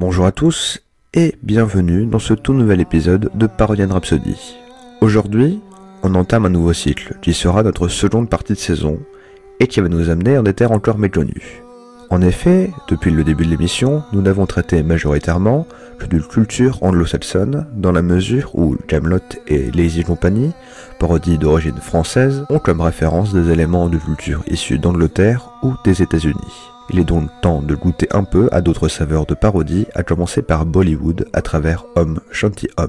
Bonjour à tous et bienvenue dans ce tout nouvel épisode de Parodian Rhapsody. Aujourd'hui, on entame un nouveau cycle qui sera notre seconde partie de saison et qui va nous amener en des terres encore méconnues. En effet, depuis le début de l'émission, nous n'avons traité majoritairement que de culture anglo-saxonne, dans la mesure où Camelot et Lazy Company, parodies d'origine française, ont comme référence des éléments de culture issus d'Angleterre ou des États-Unis. Il est donc temps de goûter un peu à d'autres saveurs de parodie, à commencer par Bollywood à travers Homme Shanti Homme.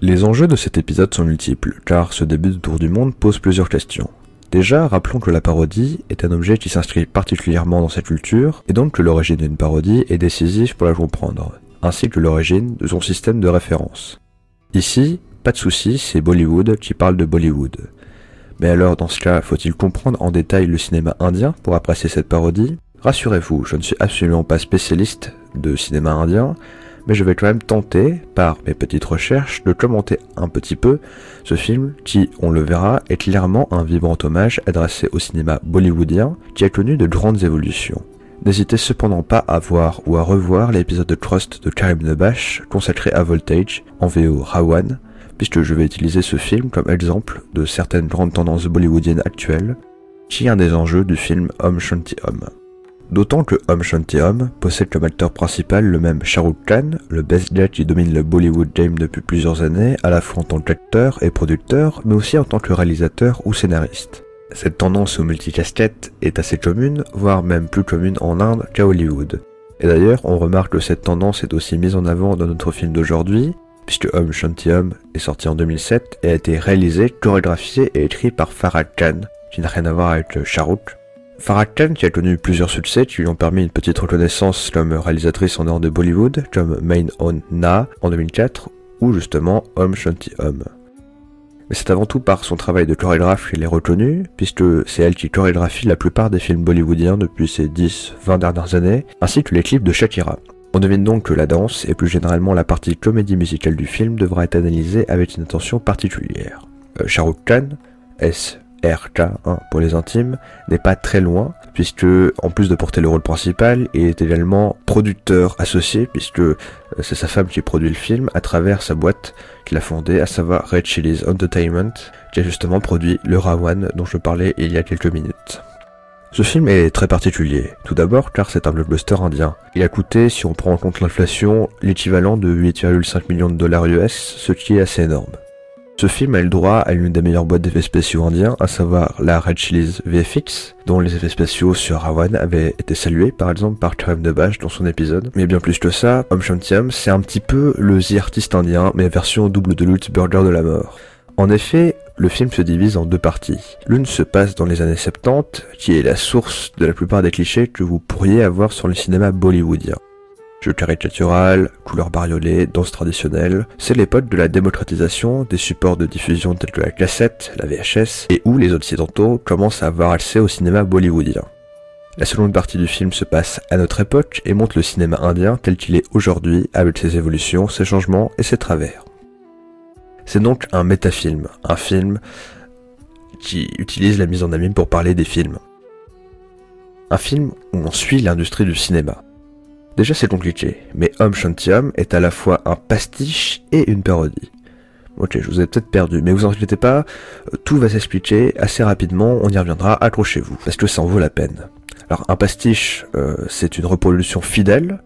Les enjeux de cet épisode sont multiples, car ce début de tour du monde pose plusieurs questions. Déjà, rappelons que la parodie est un objet qui s'inscrit particulièrement dans cette culture, et donc que l'origine d'une parodie est décisive pour la comprendre, ainsi que l'origine de son système de référence. Ici, pas de souci, c'est Bollywood qui parle de Bollywood. Mais alors, dans ce cas, faut-il comprendre en détail le cinéma indien pour apprécier cette parodie? Rassurez-vous, je ne suis absolument pas spécialiste de cinéma indien, mais je vais quand même tenter, par mes petites recherches, de commenter un petit peu ce film qui, on le verra, est clairement un vibrant hommage adressé au cinéma bollywoodien qui a connu de grandes évolutions. N'hésitez cependant pas à voir ou à revoir l'épisode de Trust de Karim Nebash consacré à Voltage, en VO Rawan, puisque je vais utiliser ce film comme exemple de certaines grandes tendances bollywoodiennes actuelles, qui est un des enjeux du film Homme Shanti Homme. D'autant que Om Shanti Om possède comme acteur principal le même Shah Rukh Khan, le best jet qui domine le Bollywood game depuis plusieurs années, à la fois en tant qu'acteur et producteur, mais aussi en tant que réalisateur ou scénariste. Cette tendance au multicasquette est assez commune, voire même plus commune en Inde qu'à Hollywood. Et d'ailleurs, on remarque que cette tendance est aussi mise en avant dans notre film d'aujourd'hui, puisque Om Shanti Om est sorti en 2007 et a été réalisé, chorégraphié et écrit par Farah Khan, qui n'a rien à voir avec Shah Farah Farrakhan, qui a connu plusieurs succès qui lui ont permis une petite reconnaissance comme réalisatrice en dehors de Bollywood, comme Main on Na en 2004 ou justement Om Shanti Om. Mais c'est avant tout par son travail de chorégraphe qu'elle est reconnue, puisque c'est elle qui chorégraphie la plupart des films bollywoodiens depuis ces 10-20 dernières années, ainsi que les clips de Shakira. On devine donc que la danse, et plus généralement la partie comédie musicale du film, devra être analysée avec une attention particulière. Euh, Khan, est RK1 hein, pour les intimes, n'est pas très loin, puisque en plus de porter le rôle principal, il est également producteur associé, puisque euh, c'est sa femme qui produit le film à travers sa boîte qu'il a fondée, à savoir Red Chili's Entertainment, qui a justement produit le Rawan dont je parlais il y a quelques minutes. Ce film est très particulier, tout d'abord car c'est un blockbuster indien. Il a coûté, si on prend en compte l'inflation, l'équivalent de 8,5 millions de dollars US, ce qui est assez énorme. Ce film a le droit à l'une des meilleures boîtes d'effets spéciaux indiens, à savoir la Red Chili's VFX, dont les effets spéciaux sur Rawan avaient été salués par exemple par Karim Debash dans son épisode. Mais bien plus que ça, Om Shantiam, c'est un petit peu le The Artist indien, mais version double de lutte burger de la mort. En effet, le film se divise en deux parties. L'une se passe dans les années 70, qui est la source de la plupart des clichés que vous pourriez avoir sur le cinéma bollywoodien. Jeux caricatural, couleurs bariolées, danse traditionnelle, c'est l'époque de la démocratisation des supports de diffusion tels que la cassette, la VHS, et où les occidentaux commencent à avoir accès au cinéma bollywoodien. La seconde partie du film se passe à notre époque et montre le cinéma indien tel qu'il est aujourd'hui avec ses évolutions, ses changements et ses travers. C'est donc un métafilm, un film qui utilise la mise en abîme pour parler des films. Un film où on suit l'industrie du cinéma. Déjà c'est compliqué, mais Homme Shanti Homme est à la fois un pastiche et une parodie. Ok, je vous ai peut-être perdu, mais vous inquiétez pas, euh, tout va s'expliquer assez rapidement, on y reviendra, accrochez-vous, parce que ça en vaut la peine. Alors un pastiche, euh, c'est une reproduction fidèle,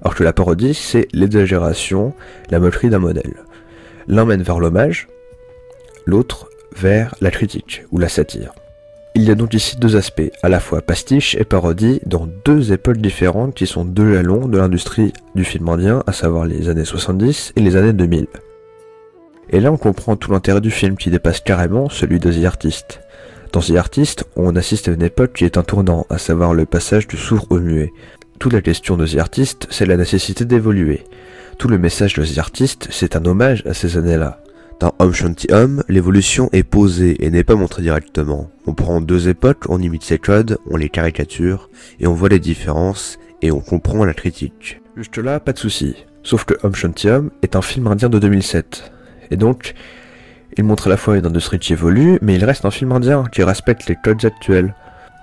alors que la parodie, c'est l'exagération, la moquerie d'un modèle. L'un mène vers l'hommage, l'autre vers la critique ou la satire. Il y a donc ici deux aspects, à la fois pastiche et parodie, dans deux époques différentes qui sont deux jalons de l'industrie du film indien, à savoir les années 70 et les années 2000. Et là on comprend tout l'intérêt du film qui dépasse carrément celui de The Artist. Dans The Artist, on assiste à une époque qui est un tournant, à savoir le passage du sourd au muet. Toute la question de The Artist, c'est la nécessité d'évoluer. Tout le message de The Artist, c'est un hommage à ces années-là. Dans Home Shanty Home, l'évolution est posée et n'est pas montrée directement. On prend deux époques, on imite ses codes, on les caricature, et on voit les différences, et on comprend la critique. Juste là, pas de souci. Sauf que Home Shanty Home est un film indien de 2007. Et donc, il montre à la fois une industrie qui évolue, mais il reste un film indien qui respecte les codes actuels.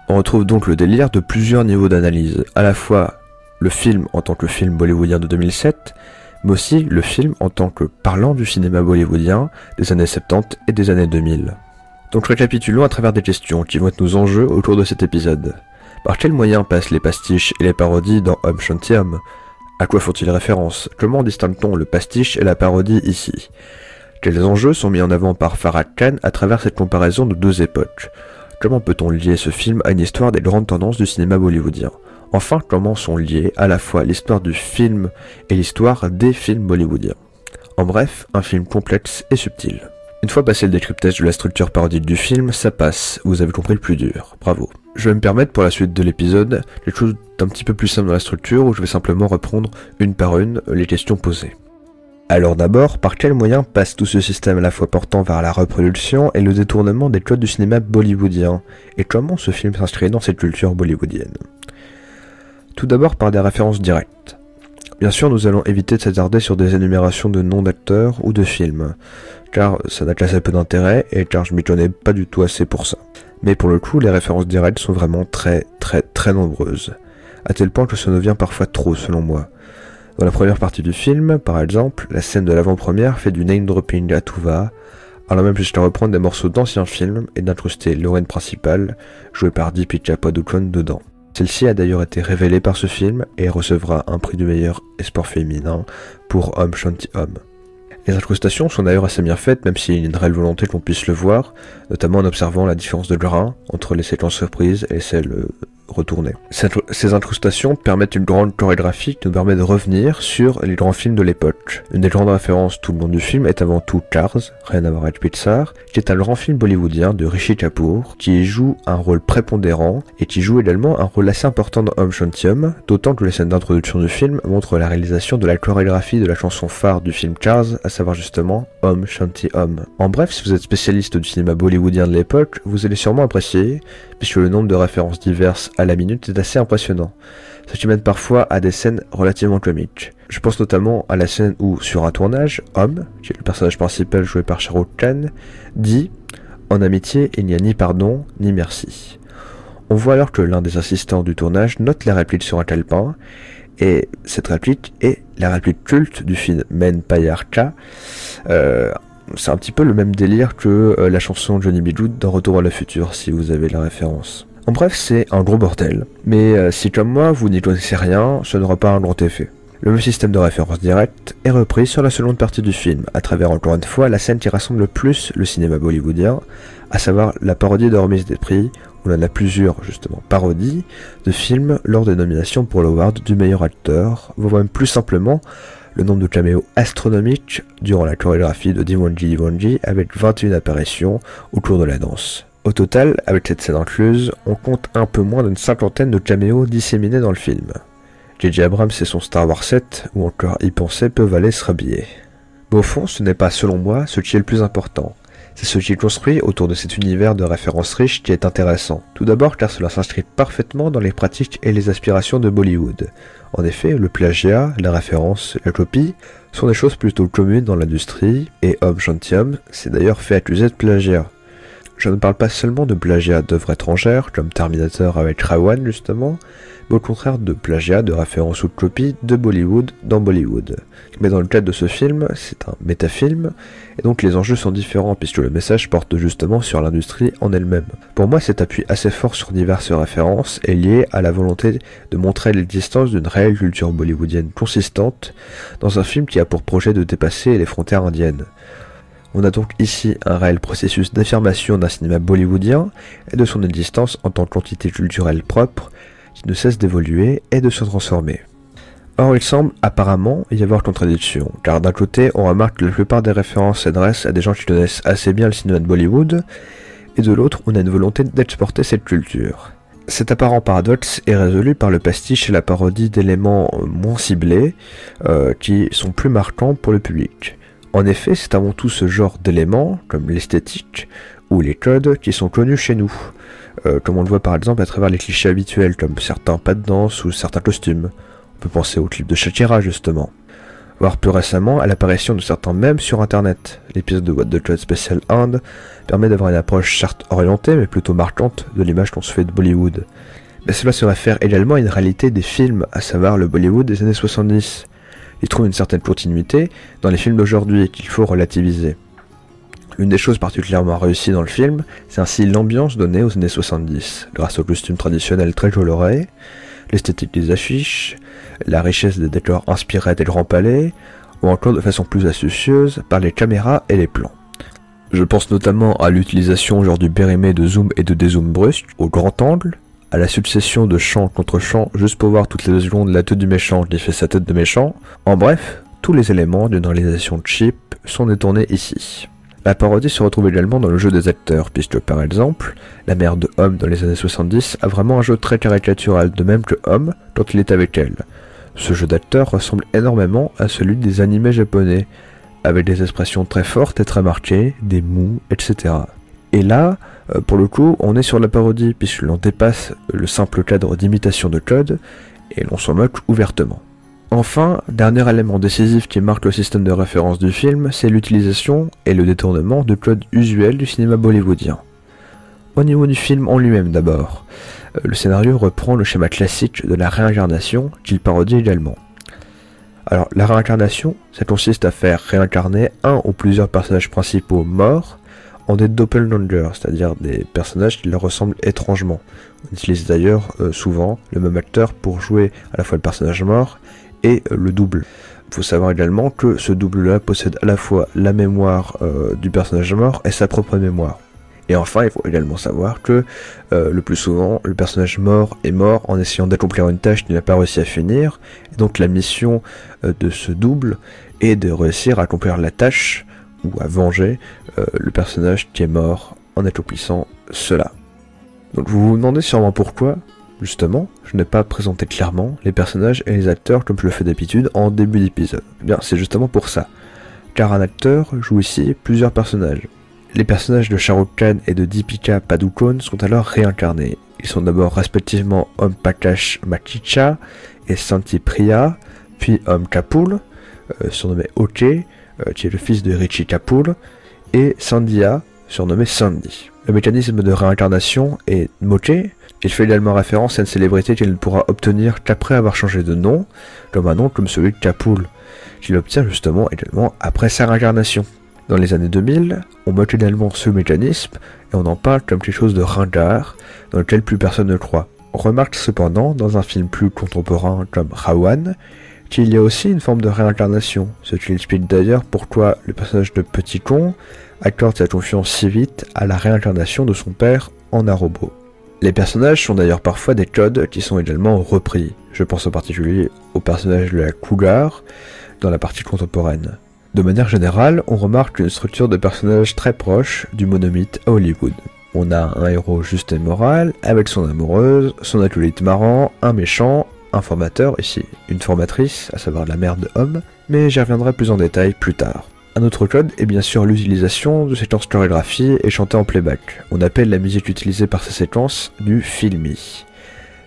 On retrouve donc le délire de plusieurs niveaux d'analyse, à la fois le film en tant que film bollywoodien de 2007, mais aussi le film en tant que parlant du cinéma bollywoodien des années 70 et des années 2000. Donc récapitulons à travers des questions qui vont être nos enjeux autour de cet épisode. Par quels moyens passent les pastiches et les parodies dans Home Shanty Home À quoi font-ils référence? Comment distingue-t-on le pastiche et la parodie ici? Quels enjeux sont mis en avant par Farah Khan à travers cette comparaison de deux époques? Comment peut-on lier ce film à une histoire des grandes tendances du cinéma bollywoodien? Enfin, comment sont liées à la fois l'histoire du film et l'histoire des films bollywoodiens En bref, un film complexe et subtil. Une fois passé le décryptage de la structure parodique du film, ça passe, vous avez compris le plus dur, bravo. Je vais me permettre pour la suite de l'épisode quelque chose d'un petit peu plus simple dans la structure où je vais simplement reprendre une par une les questions posées. Alors d'abord, par quels moyens passe tout ce système à la fois portant vers la reproduction et le détournement des codes du cinéma bollywoodien? Et comment ce film s'inscrit dans cette culture bollywoodienne? Tout d'abord par des références directes. Bien sûr, nous allons éviter de s'attarder sur des énumérations de noms d'acteurs ou de films, car ça n'a qu'assez peu d'intérêt et car je m'y connais pas du tout assez pour ça. Mais pour le coup, les références directes sont vraiment très très très nombreuses, à tel point que ça devient parfois trop selon moi. Dans la première partie du film, par exemple, la scène de l'avant-première fait du name dropping à tout va, alors même jusqu'à reprendre des morceaux d'anciens films et d'incruster l'héroïne principale, jouée par Deepika Padukone, dedans. Celle-ci a d'ailleurs été révélée par ce film et recevra un prix du meilleur espoir féminin pour Homme Shanti Homme. Les incrustations sont d'ailleurs assez bien faites, même s'il y a une réelle volonté qu'on puisse le voir, notamment en observant la différence de grain entre les séquences surprises et celles retournées. Ces incrustations permettent une grande chorégraphie qui nous permet de revenir sur les grands films de l'époque. Une des grandes références tout le monde du film est avant tout Cars, rien à voir avec Pixar, qui est un grand film bollywoodien de Rishi Kapoor, qui joue un rôle prépondérant et qui joue également un rôle assez important dans Home Shantyum, d'autant que les scènes d'introduction du film montrent la réalisation de la chorégraphie de la chanson phare du film Cars, à savoir justement Home Shanty Home. En bref, si vous êtes spécialiste du cinéma bollywoodien de l'époque, vous allez sûrement apprécier, puisque le nombre de références diverses à la minute est assez impressionnant, ce qui mène parfois à des scènes relativement comiques. Je pense notamment à la scène où, sur un tournage, Homme, qui est le personnage principal joué par Shahrukh Khan, dit En amitié, il n'y a ni pardon, ni merci. On voit alors que l'un des assistants du tournage note la réplique sur un calepin, et cette réplique est la réplique culte du film Men Payarka. Euh, c'est un petit peu le même délire que euh, la chanson Johnny B. Dans Retour à le futur, si vous avez la référence. En bref, c'est un gros bordel. Mais euh, si comme moi, vous n'y connaissez rien, ce n'aura pas un grand effet. Le même système de référence directe est repris sur la seconde partie du film, à travers encore une fois la scène qui rassemble le plus le cinéma bollywoodien, à savoir la parodie de remise des prix, où l'on a plusieurs justement parodies de films lors des nominations pour l'award du meilleur acteur, voire même plus simplement le nombre de caméos astronomiques durant la chorégraphie de Dimonji Dimonji avec 21 apparitions au cours de la danse. Au total, avec cette scène incluse, on compte un peu moins d'une cinquantaine de caméos disséminés dans le film. J.J. Abrams et son Star Wars 7, ou encore y penser, peuvent aller se rhabiller. Mais au fond, ce n'est pas, selon moi, ce qui est le plus important. C'est ce qui est construit autour de cet univers de références riches qui est intéressant. Tout d'abord car cela s'inscrit parfaitement dans les pratiques et les aspirations de Bollywood. En effet, le plagiat, la référence, la copie sont des choses plutôt communes dans l'industrie, et Homme Gentium s'est d'ailleurs fait accuser de plagiat. Je ne parle pas seulement de plagiat d'œuvres étrangères, comme Terminator avec Rawan justement, mais au contraire de plagiat de références ou de copies de Bollywood dans Bollywood. Mais dans le cadre de ce film, c'est un métafilm, et donc les enjeux sont différents puisque le message porte justement sur l'industrie en elle-même. Pour moi, cet appui assez fort sur diverses références est lié à la volonté de montrer l'existence d'une réelle culture bollywoodienne consistante dans un film qui a pour projet de dépasser les frontières indiennes. On a donc ici un réel processus d'affirmation d'un cinéma bollywoodien et de son existence en tant qu'entité culturelle propre qui ne cesse d'évoluer et de se transformer. Or, il semble apparemment y avoir contradiction, car d'un côté, on remarque que la plupart des références s'adressent à des gens qui connaissent assez bien le cinéma de Bollywood, et de l'autre, on a une volonté d'exporter cette culture. Cet apparent paradoxe est résolu par le pastiche et la parodie d'éléments moins ciblés euh, qui sont plus marquants pour le public. En effet, c'est avant tout ce genre d'éléments, comme l'esthétique ou les codes, qui sont connus chez nous, euh, comme on le voit par exemple à travers les clichés habituels, comme certains pas de danse ou certains costumes. On peut penser au clip de Shakira justement. Voire plus récemment à l'apparition de certains mèmes sur internet. L'épisode de What the Code Special Inde permet d'avoir une approche certes orientée mais plutôt marquante de l'image qu'on se fait de Bollywood. Mais cela se réfère également à une réalité des films, à savoir le Bollywood des années 70. Il trouve une certaine continuité dans les films d'aujourd'hui qu'il faut relativiser. L'une des choses particulièrement réussies dans le film, c'est ainsi l'ambiance donnée aux années 70, grâce aux costumes traditionnels très colorés, l'esthétique des affiches, la richesse des décors inspirés des grands palais, ou encore de façon plus astucieuse par les caméras et les plans. Je pense notamment à l'utilisation genre du de zoom et de dézoom brusque au grand angle, à la succession de champ contre champ juste pour voir toutes les deux secondes la tête du méchant qui fait sa tête de méchant. En bref, tous les éléments d'une réalisation cheap sont détournés ici. La parodie se retrouve également dans le jeu des acteurs, puisque par exemple, la mère de Homme dans les années 70 a vraiment un jeu très caricatural, de même que Homme quand il est avec elle. Ce jeu d'acteur ressemble énormément à celui des animés japonais, avec des expressions très fortes et très marquées, des mous, etc. Et là, euh, pour le coup, on est sur la parodie, puisque l'on dépasse le simple cadre d'imitation de code, et l'on s'en moque ouvertement. Enfin, dernier élément décisif qui marque le système de référence du film, c'est l'utilisation et le détournement de codes usuels du cinéma bollywoodien. Au niveau du film en lui-même d'abord, euh, le scénario reprend le schéma classique de la réincarnation qu'il parodie également. Alors, la réincarnation, ça consiste à faire réincarner un ou plusieurs personnages principaux morts en des doppelgangers, c'est-à-dire des personnages qui leur ressemblent étrangement. On utilise d'ailleurs euh, souvent le même acteur pour jouer à la fois le personnage mort et euh, le double. Il faut savoir également que ce double-là possède à la fois la mémoire euh, du personnage mort et sa propre mémoire. Et enfin, il faut également savoir que le plus souvent, le personnage mort est mort en essayant d'accomplir une tâche qu'il n'a pas réussi à finir. Donc la mission de ce double est de réussir à accomplir la tâche ou à venger euh, le personnage qui est mort en accomplissant cela. Donc vous vous demandez sûrement pourquoi, justement, je n'ai pas présenté clairement les personnages et les acteurs comme je le fais d'habitude en début d'épisode. Eh bien, c'est justement pour ça. Car un acteur joue ici plusieurs personnages. Les personnages de Shah Rukh Khan et de Deepika Padukone sont alors réincarnés. Ils sont d'abord respectivement Om Prakash Makicha et Santi Priya, puis Om Kapoor, euh, surnommé Ok, qui est le fils de Richie Kapoor, et Sandhya, surnommé Sandy. Le mécanisme de réincarnation est moché. Il fait également référence à une célébrité qu'il ne pourra obtenir qu'après avoir changé de nom, comme un nom comme celui de Kapoor, qu'il obtient justement également après sa réincarnation. Dans les années 2000, on moque également ce mécanisme et on en parle comme quelque chose de ringard dans lequel plus personne ne croit. On remarque cependant dans un film plus contemporain comme Rawan qu'il y a aussi une forme de réincarnation, ce qui explique d'ailleurs pourquoi le personnage de Petit Con accorde sa confiance si vite à la réincarnation de son père en un robot. Les personnages sont d'ailleurs parfois des codes qui sont également repris. Je pense en particulier au personnage de la Cougar dans la partie contemporaine. De manière générale, on remarque une structure de personnages très proche du monomythe à Hollywood. On a un héros juste et moral, avec son amoureuse, son acolyte marrant, un méchant, un formateur, ici une formatrice, à savoir la mère de Homme, mais j'y reviendrai plus en détail plus tard. Un autre code est bien sûr l'utilisation de séquences chorégraphiées et chantées en playback. On appelle la musique utilisée par ces séquences du filmi.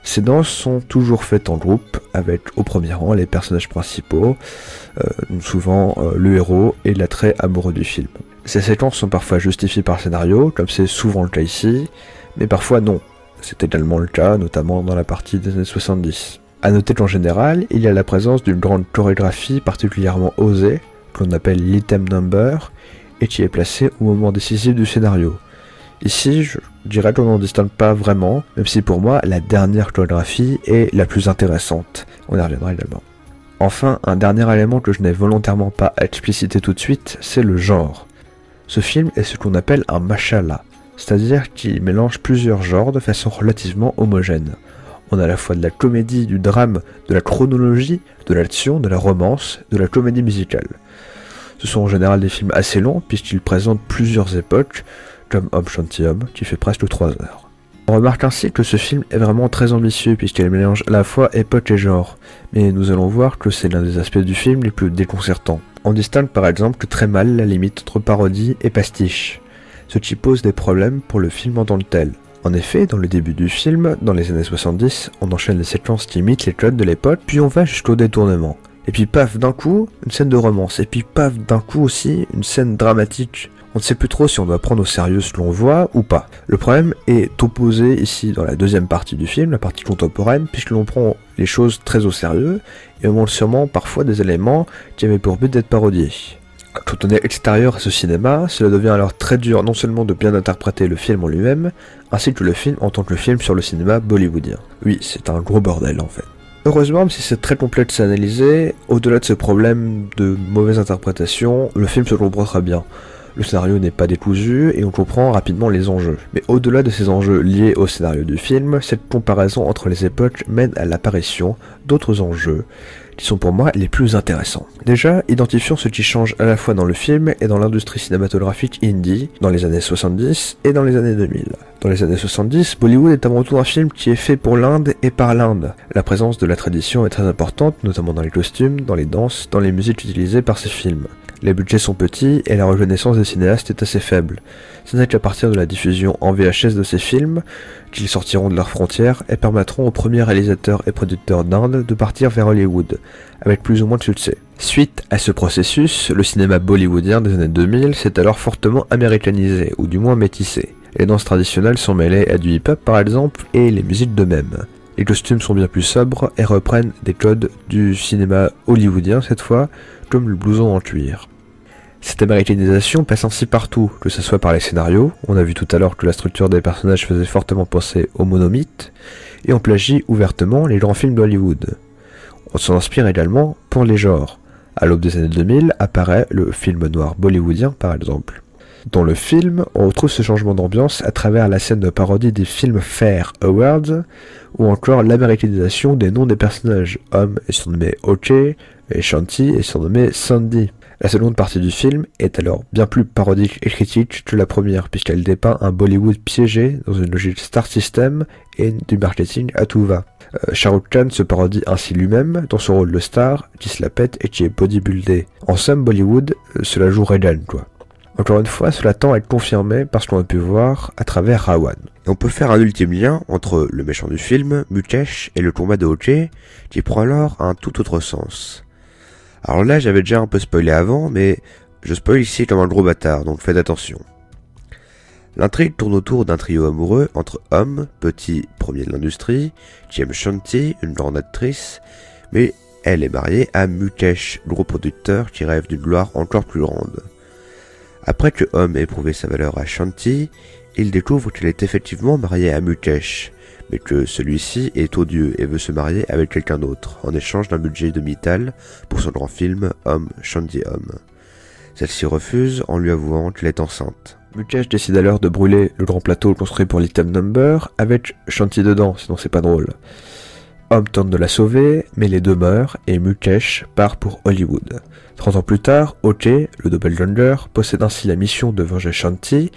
Ces danses sont toujours faites en groupe, avec au premier rang les personnages principaux, euh, souvent euh, le héros et l'attrait amoureux du film. Ces séquences sont parfois justifiées par scénario, comme c'est souvent le cas ici, mais parfois non. C'est également le cas, notamment dans la partie des années 70. A noter qu'en général, il y a la présence d'une grande chorégraphie particulièrement osée, que l'on appelle l'item number, et qui est placée au moment décisif du scénario. Ici, je dirais qu'on n'en distingue pas vraiment, même si pour moi, la dernière chorégraphie est la plus intéressante. On y reviendra également. Enfin, un dernier élément que je n'ai volontairement pas explicité tout de suite, c'est le genre. Ce film est ce qu'on appelle un mashallah, c'est-à-dire qu'il mélange plusieurs genres de façon relativement homogène. On a à la fois de la comédie, du drame, de la chronologie, de l'action, de la romance, de la comédie musicale. Ce sont en général des films assez longs puisqu'ils présentent plusieurs époques, comme Homme Shanty Homme, qui fait presque 3 heures. On remarque ainsi que ce film est vraiment très ambitieux puisqu'il mélange à la fois époque et genre, mais nous allons voir que c'est l'un des aspects du film les plus déconcertants. On distingue par exemple très mal la limite entre parodie et pastiche, ce qui pose des problèmes pour le film en tant que tel. En effet, dans le début du film, dans les années 70, on enchaîne les séquences qui imitent les codes de l'époque, puis on va jusqu'au détournement. Et puis paf, d'un coup, une scène de romance, et puis paf, d'un coup aussi, une scène dramatique. On ne sait plus trop si on doit prendre au sérieux ce l'on voit ou pas. Le problème est opposé ici dans la deuxième partie du film, la partie contemporaine, puisque l'on prend les choses très au sérieux, et on montre sûrement parfois des éléments qui avaient pour but d'être parodiés. Quand on est extérieur à ce cinéma, cela devient alors très dur non seulement de bien interpréter le film en lui-même, ainsi que le film en tant que film sur le cinéma bollywoodien. Oui, c'est un gros bordel en fait. Heureusement, même si c'est très complexe à analyser, au-delà de ce problème de mauvaise interprétation, le film se comprend très bien. Le scénario n'est pas décousu et on comprend rapidement les enjeux. Mais au-delà de ces enjeux liés au scénario du film, cette comparaison entre les époques mène à l'apparition d'autres enjeux qui sont pour moi les plus intéressants. Déjà, identifions ce qui change à la fois dans le film et dans l'industrie cinématographique indie, dans les années 70 et dans les années 2000. Dans les années 70, Bollywood est avant tout un film qui est fait pour l'Inde et par l'Inde. La présence de la tradition est très importante, notamment dans les costumes, dans les danses, dans les musiques utilisées par ces films. Les budgets sont petits et la reconnaissance des cinéastes est assez faible. Ce n'est qu'à partir de la diffusion en VHS de ces films qu'ils sortiront de leurs frontières et permettront aux premiers réalisateurs et producteurs d'Inde de partir vers Hollywood, avec plus ou moins de succès. Suite à ce processus, le cinéma bollywoodien des années 2000 s'est alors fortement américanisé, ou du moins métissé. Les danses traditionnelles sont mêlées à du hip-hop par exemple, et les musiques de même. Les costumes sont bien plus sobres et reprennent des codes du cinéma hollywoodien cette fois, comme le blouson en cuir. Cette américanisation passe ainsi partout, que ce soit par les scénarios, on a vu tout à l'heure que la structure des personnages faisait fortement penser au monomythe, et on plagie ouvertement les grands films d'Hollywood. On s'en inspire également pour les genres. À l'aube des années 2000 apparaît le film noir bollywoodien par exemple. Dans le film, on retrouve ce changement d'ambiance à travers la scène de parodie des films Fair Awards, ou encore l'américanisation des noms des personnages. Homme est surnommé Ok, et Shanti est surnommé Sandy. La seconde partie du film est alors bien plus parodique et critique que la première, puisqu'elle dépeint un Bollywood piégé dans une logique star system et du marketing à tout va. Euh, Shah Rukh Khan se parodie ainsi lui-même dans son rôle de star, qui se la pète et qui est bodybuildé. En somme, Bollywood, euh, cela joue Reagan, quoi. Encore une fois, cela tend à être confirmé par ce qu'on a pu voir à travers Rawan. Et on peut faire un ultime lien entre le méchant du film, Mukesh, et le combat de Hoche, qui prend alors un tout autre sens. Alors là, j'avais déjà un peu spoilé avant, mais je spoil ici comme un gros bâtard, donc faites attention. L'intrigue tourne autour d'un trio amoureux entre hommes, petit premier de l'industrie, qui Shanti, une grande actrice, mais elle est mariée à Mukesh, gros producteur qui rêve d'une gloire encore plus grande. Après que Homme ait prouvé sa valeur à Shanti, il découvre qu'il est effectivement marié à Mukesh, mais que celui-ci est odieux et veut se marier avec quelqu'un d'autre, en échange d'un budget de Mittal pour son grand film Homme, Shanti Homme. Celle-ci refuse en lui avouant qu'elle est enceinte. Mukesh décide alors de brûler le grand plateau construit pour l'item number avec Shanti dedans, sinon c'est pas drôle. Homme tente de la sauver, mais les deux meurent et Mukesh part pour Hollywood. 30 ans plus tard, Ok, le doppelganger, possède ainsi la mission de venger Shanti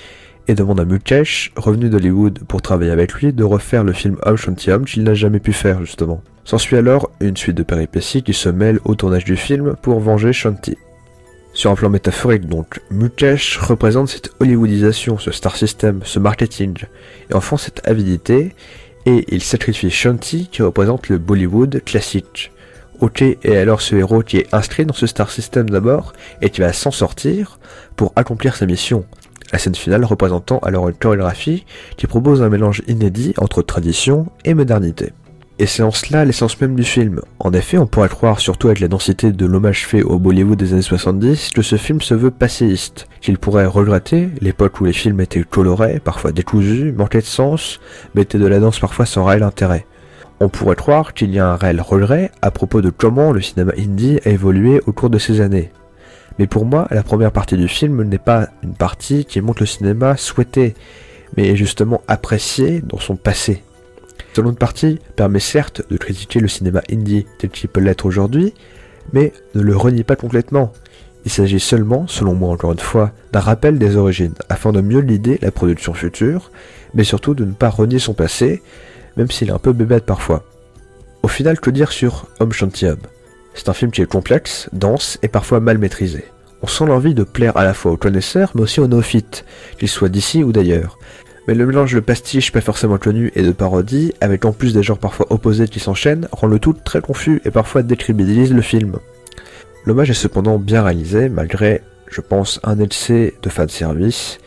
et demande à Mukesh, revenu d'Hollywood pour travailler avec lui, de refaire le film Homme Shanti Homme qu'il n'a jamais pu faire justement. S'ensuit alors une suite de péripéties qui se mêlent au tournage du film pour venger Shanti. Sur un plan métaphorique donc, Mukesh représente cette hollywoodisation, ce star system, ce marketing, et enfin cette avidité, et il sacrifie Shanti qui représente le Bollywood classique. Ok est alors ce héros qui est inscrit dans ce star system d'abord, et qui va s'en sortir pour accomplir sa mission. La scène finale représentant alors une chorégraphie qui propose un mélange inédit entre tradition et modernité. Et c'est en cela l'essence même du film. En effet, on pourrait croire, surtout avec la densité de l'hommage fait au Bollywood des années 70, que ce film se veut passéiste, qu'il pourrait regretter l'époque où les films étaient colorés, parfois décousus, manquaient de sens, mettaient de la danse parfois sans réel intérêt. On pourrait croire qu'il y a un réel regret à propos de comment le cinéma indie a évolué au cours de ces années. Mais pour moi, la première partie du film n'est pas une partie qui montre le cinéma souhaité, mais justement apprécié dans son passé. Seconde partie permet certes de critiquer le cinéma indie tel qu'il peut l'être aujourd'hui, mais ne le renie pas complètement. Il s'agit seulement, selon moi encore une fois, d'un rappel des origines, afin de mieux lider la production future, mais surtout de ne pas renier son passé, même s'il est un peu bébête parfois. Au final, que dire sur Homme Shanty Homme C'est un film qui est complexe, dense et parfois mal maîtrisé. On sent l'envie de plaire à la fois aux connaisseurs, mais aussi aux néophytes, qu'ils soient d'ici ou d'ailleurs. Mais le mélange de pastiche pas forcément connu et de parodie, avec en plus des genres parfois opposés qui s'enchaînent, rend le tout très confus et parfois décrédibilise le film. L'hommage est cependant bien réalisé, malgré, je pense, un LC de fan service,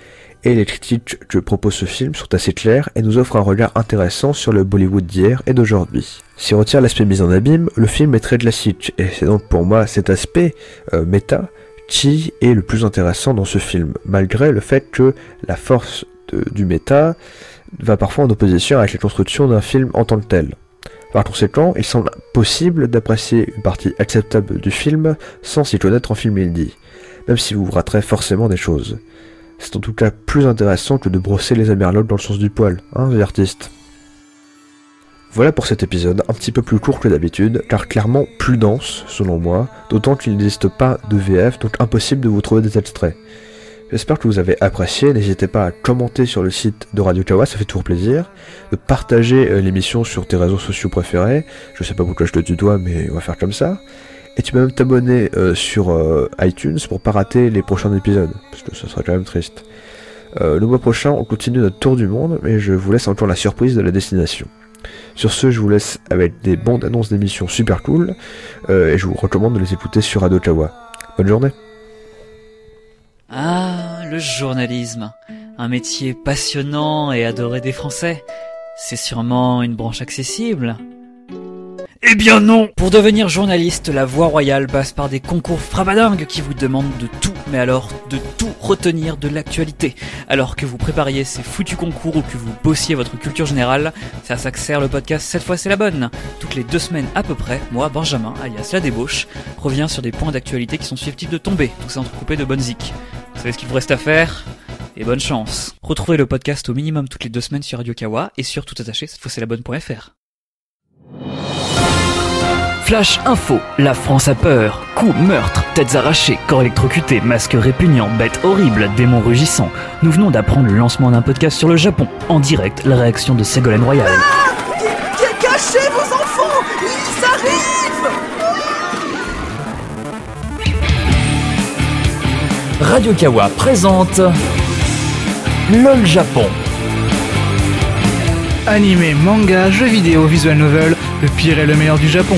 et les critiques que propose ce film sont assez claires et nous offrent un regard intéressant sur le Bollywood d'hier et d'aujourd'hui. Si on retire l'aspect mise en abîme, le film est très classique, et c'est donc pour moi cet aspect euh, méta qui est le plus intéressant dans ce film, malgré le fait que la force de- du méta va parfois en opposition avec la construction d'un film en tant que tel. Par conséquent, il semble possible d'apprécier une partie acceptable du film sans s'y connaître en film indie, même si vous raterez forcément des choses. C'est en tout cas plus intéressant que de brosser les amerlocs dans le sens du poil, hein, les artistes. Voilà pour cet épisode, un petit peu plus court que d'habitude, car clairement plus dense, selon moi, d'autant qu'il n'existe pas de VF, donc impossible de vous trouver des extraits. J'espère que vous avez apprécié, n'hésitez pas à commenter sur le site de Radio Kawa, ça fait toujours plaisir, de partager euh, l'émission sur tes réseaux sociaux préférés, je sais pas pourquoi je te tutoie, mais on va faire comme ça. Et tu peux même t'abonner euh, sur euh, iTunes pour pas rater les prochains épisodes, parce que ça serait quand même triste. Le mois prochain, on continue notre tour du monde, mais je vous laisse encore la surprise de la destination. Sur ce, je vous laisse avec des bandes annonces d'émissions super cool, et je vous recommande de les écouter sur Radio Kawa. Bonne journée Ah, le journalisme. Un métier passionnant et adoré des Français. C'est sûrement une branche accessible. Eh bien non Pour devenir journaliste, la voie royale passe par des concours frabadingues qui vous demandent de tout, mais alors de tout retenir de l'actualité. Alors que vous prépariez ces foutus concours ou que vous bossiez votre culture générale, c'est à ça que sert le podcast Cette fois c'est la bonne. Toutes les deux semaines à peu près, moi, Benjamin, alias La Débauche, revient sur des points d'actualité qui sont susceptibles de tomber, tout ça entrecoupé de bonnes zik. Vous savez ce qu'il vous reste à faire? Et bonne chance. Retrouvez le podcast au minimum toutes les deux semaines sur Radio Kawa et sur tout attaché, cette fois c'est la bonne.fr. Flash Info, la France a peur. Coups, meurtres, têtes arrachées, corps électrocutés, masques répugnants, bêtes horribles, démons rugissants. Nous venons d'apprendre le lancement d'un podcast sur le Japon. En direct, la réaction de Ségolène Royal. Cachez vos enfants Ils arrivent Radio Kawa présente LOL Japon. Animé, manga, jeux vidéo, visual novel, le pire et le meilleur du Japon.